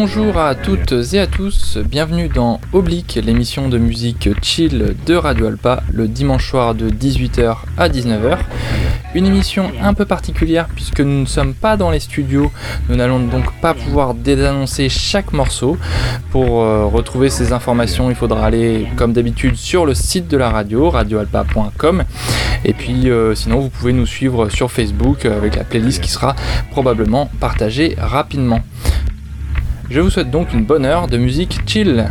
Bonjour à toutes et à tous, bienvenue dans Oblique, l'émission de musique chill de Radio Alpa, le dimanche soir de 18h à 19h. Une émission un peu particulière puisque nous ne sommes pas dans les studios, nous n'allons donc pas pouvoir désannoncer chaque morceau. Pour euh, retrouver ces informations, il faudra aller comme d'habitude sur le site de la radio, radioalpa.com. Et puis euh, sinon, vous pouvez nous suivre sur Facebook avec la playlist qui sera probablement partagée rapidement. Je vous souhaite donc une bonne heure de musique chill.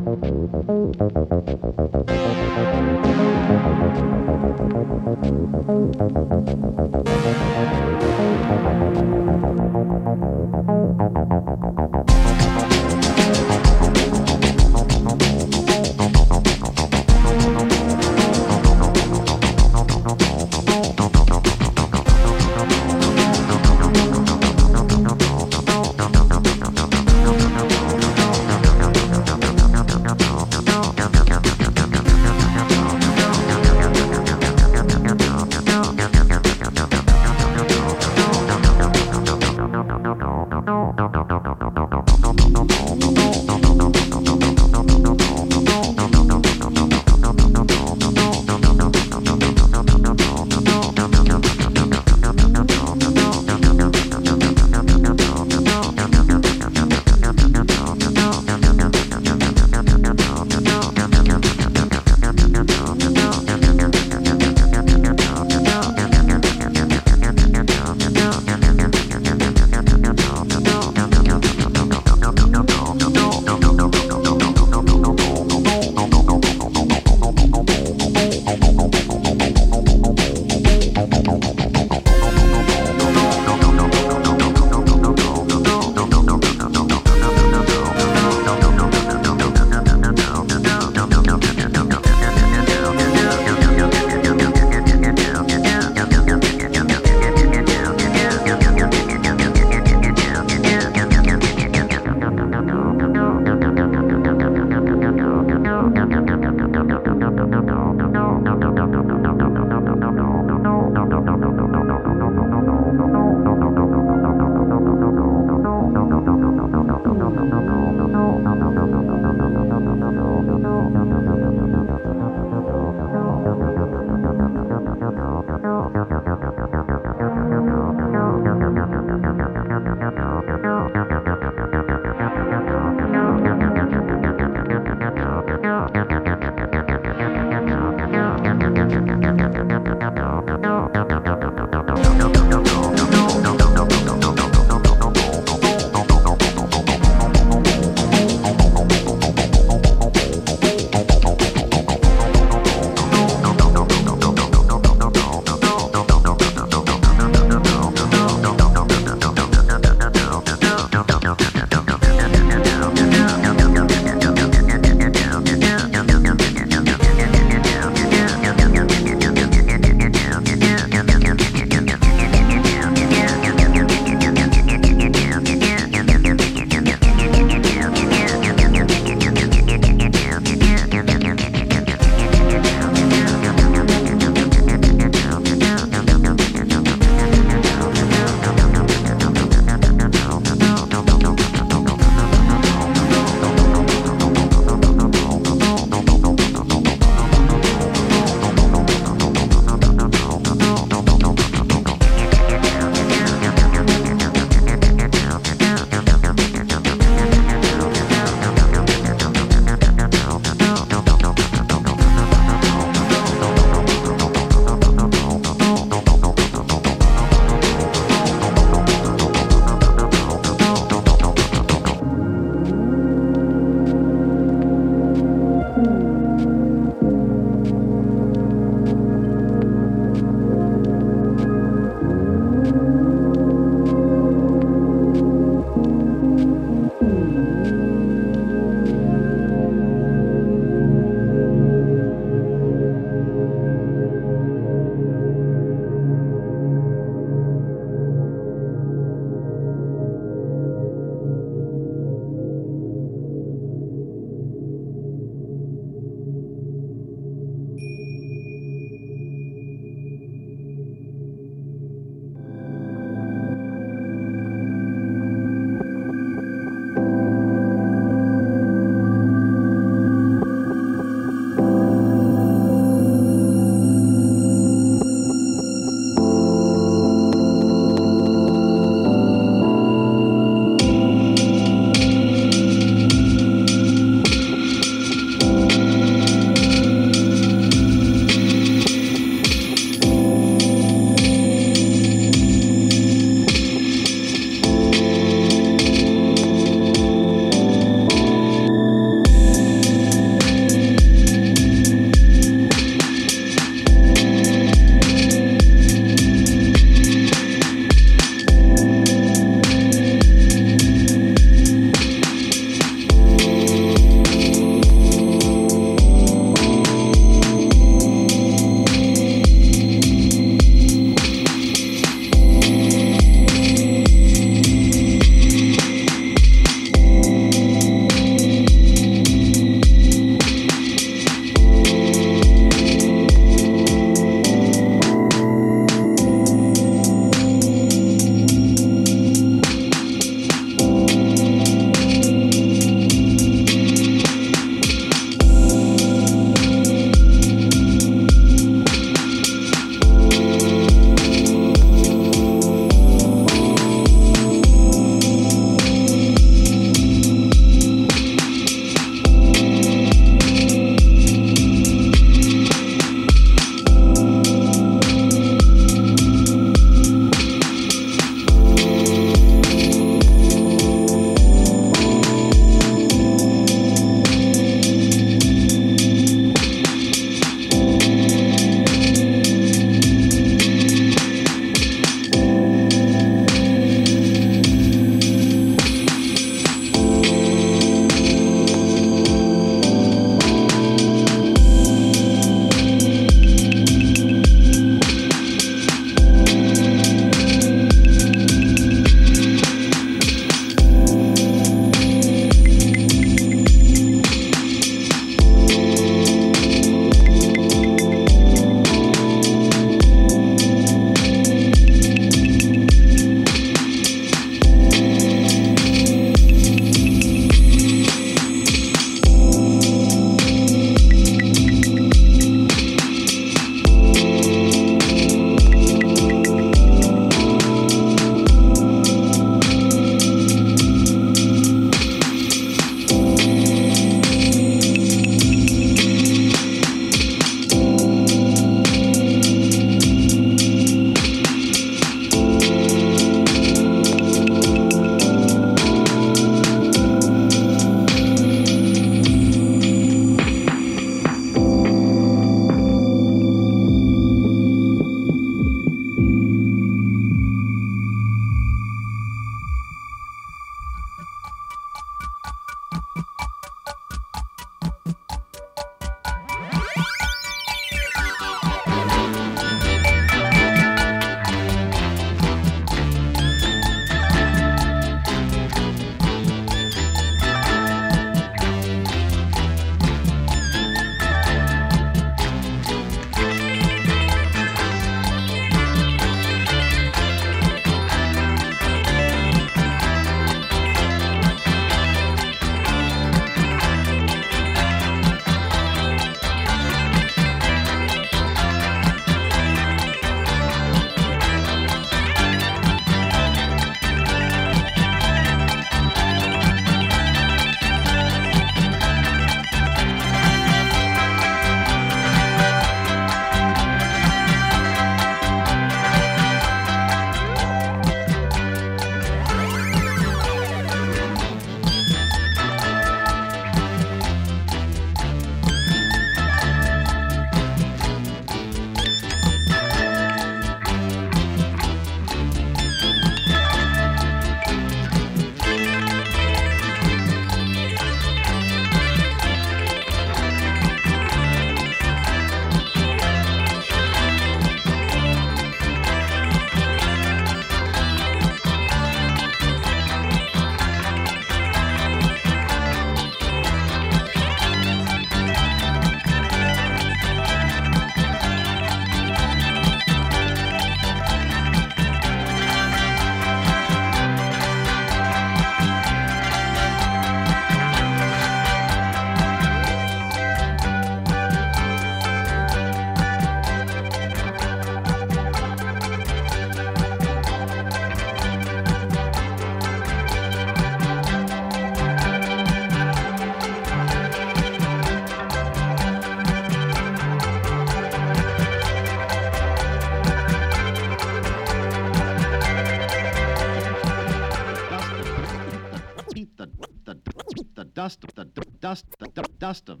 Of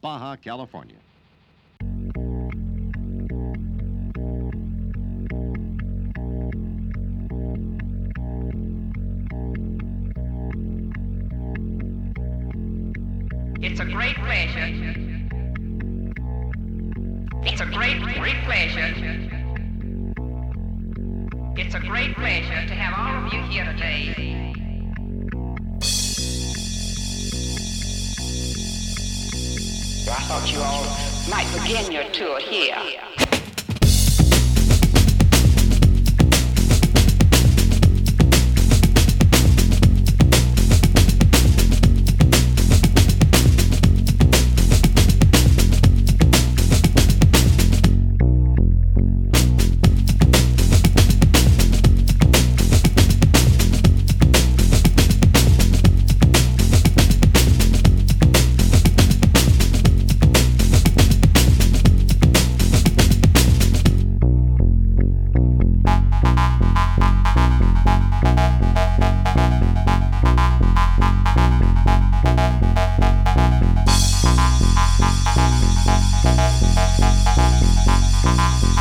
Baja California. It's a great pleasure. It's a great, great pleasure. It's a great pleasure to have all of you here today. I thought you all might begin your tour here. you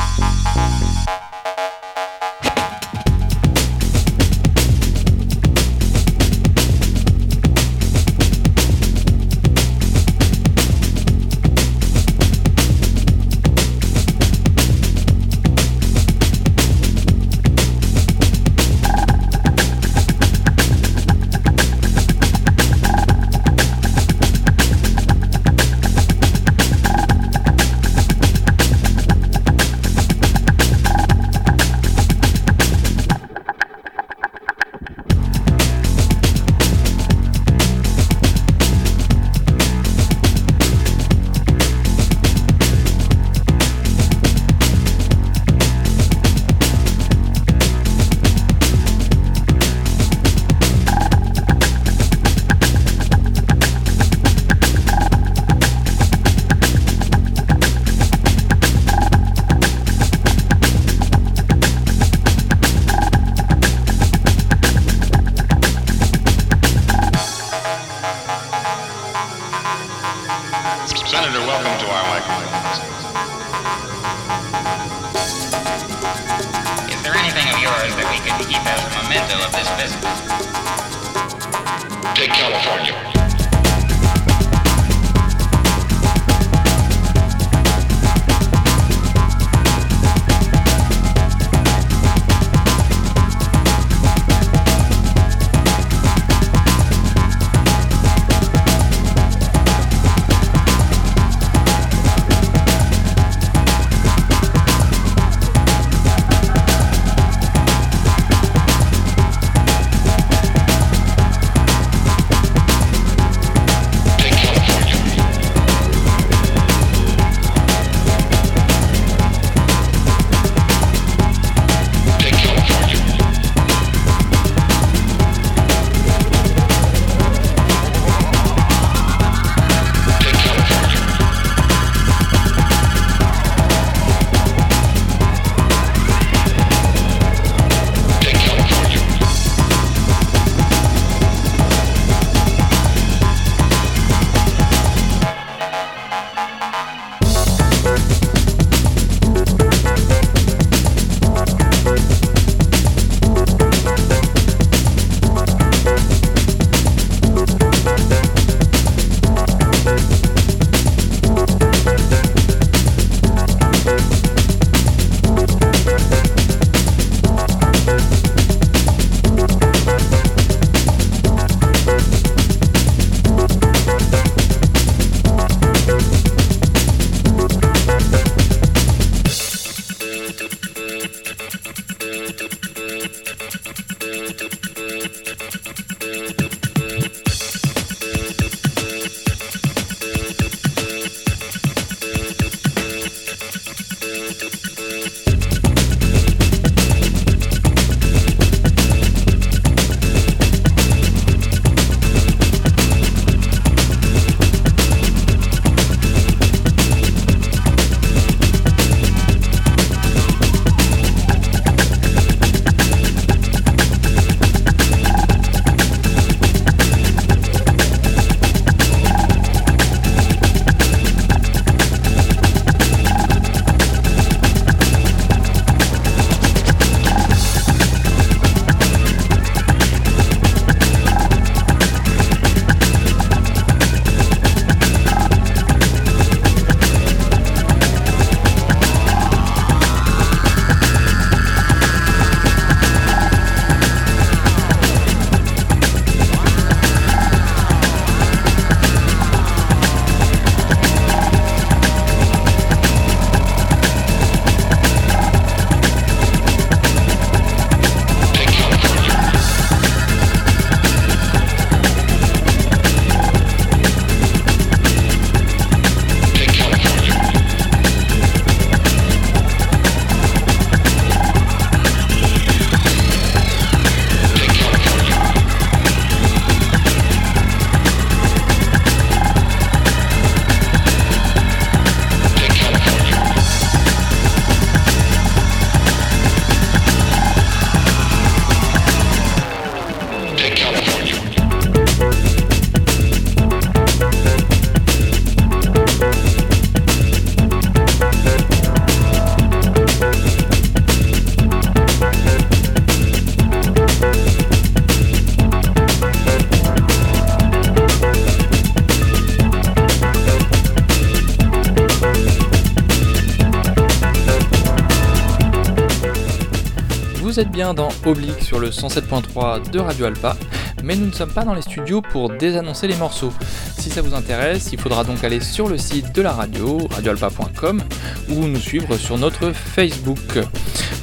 Vous êtes bien dans Oblique sur le 107.3 de Radio Alpa, mais nous ne sommes pas dans les studios pour désannoncer les morceaux. Si ça vous intéresse, il faudra donc aller sur le site de la radio, radioalpa.com, ou nous suivre sur notre Facebook.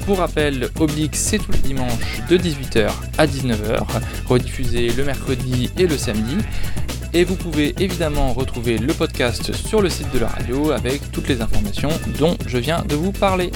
Pour rappel, Oblique c'est tous les dimanches de 18h à 19h, rediffusé le mercredi et le samedi. Et vous pouvez évidemment retrouver le podcast sur le site de la radio avec toutes les informations dont je viens de vous parler.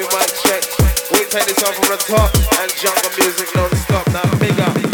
my check. We take this off from the top and jungle music non-stop. Now big up.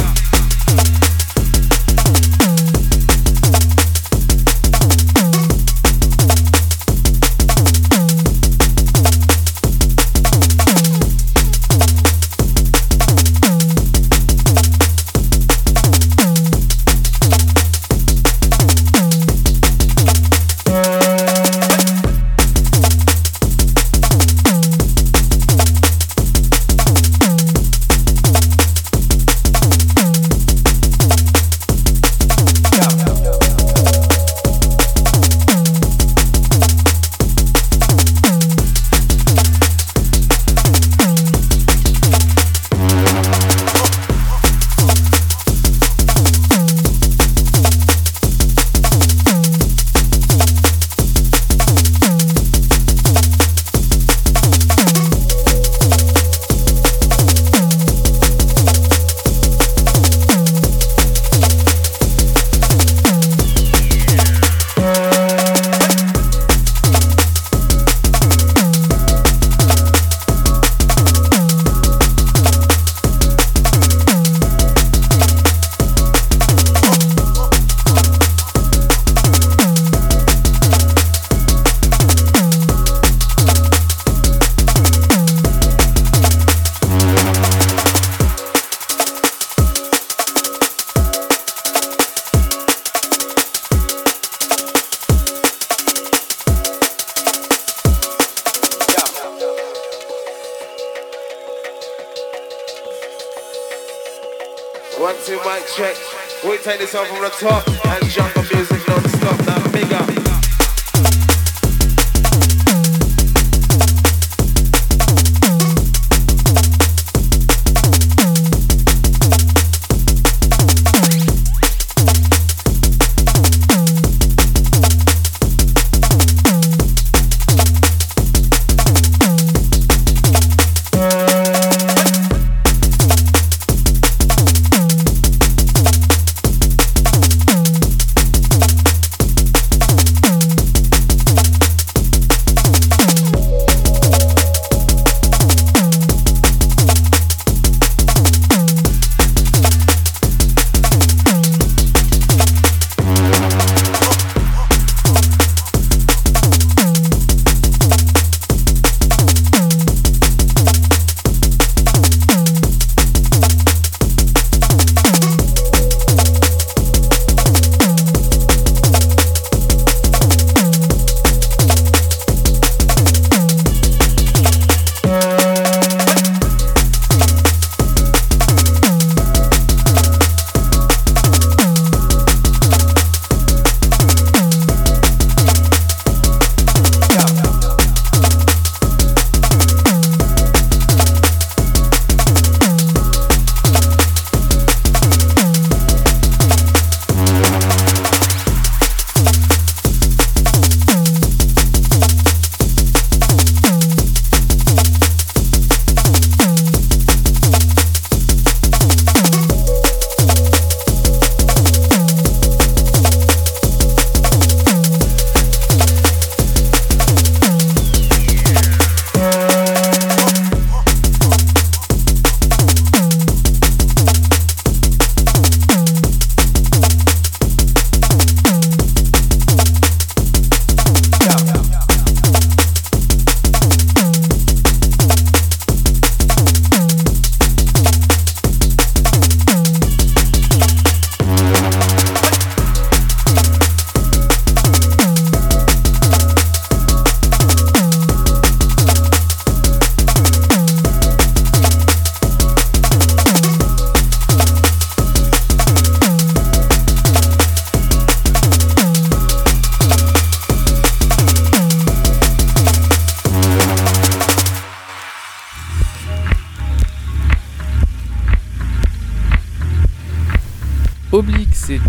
One, two, mic check. We take this off on from the top and jungle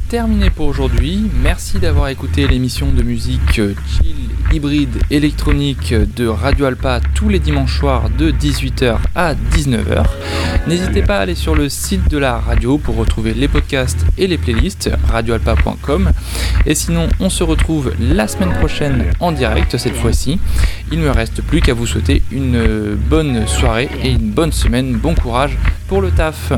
terminé pour aujourd'hui. Merci d'avoir écouté l'émission de musique chill hybride électronique de Radio Alpa tous les dimanches soirs de 18h à 19h. N'hésitez pas à aller sur le site de la radio pour retrouver les podcasts et les playlists radioalpa.com. Et sinon, on se retrouve la semaine prochaine en direct cette fois-ci. Il me reste plus qu'à vous souhaiter une bonne soirée et une bonne semaine. Bon courage pour le taf.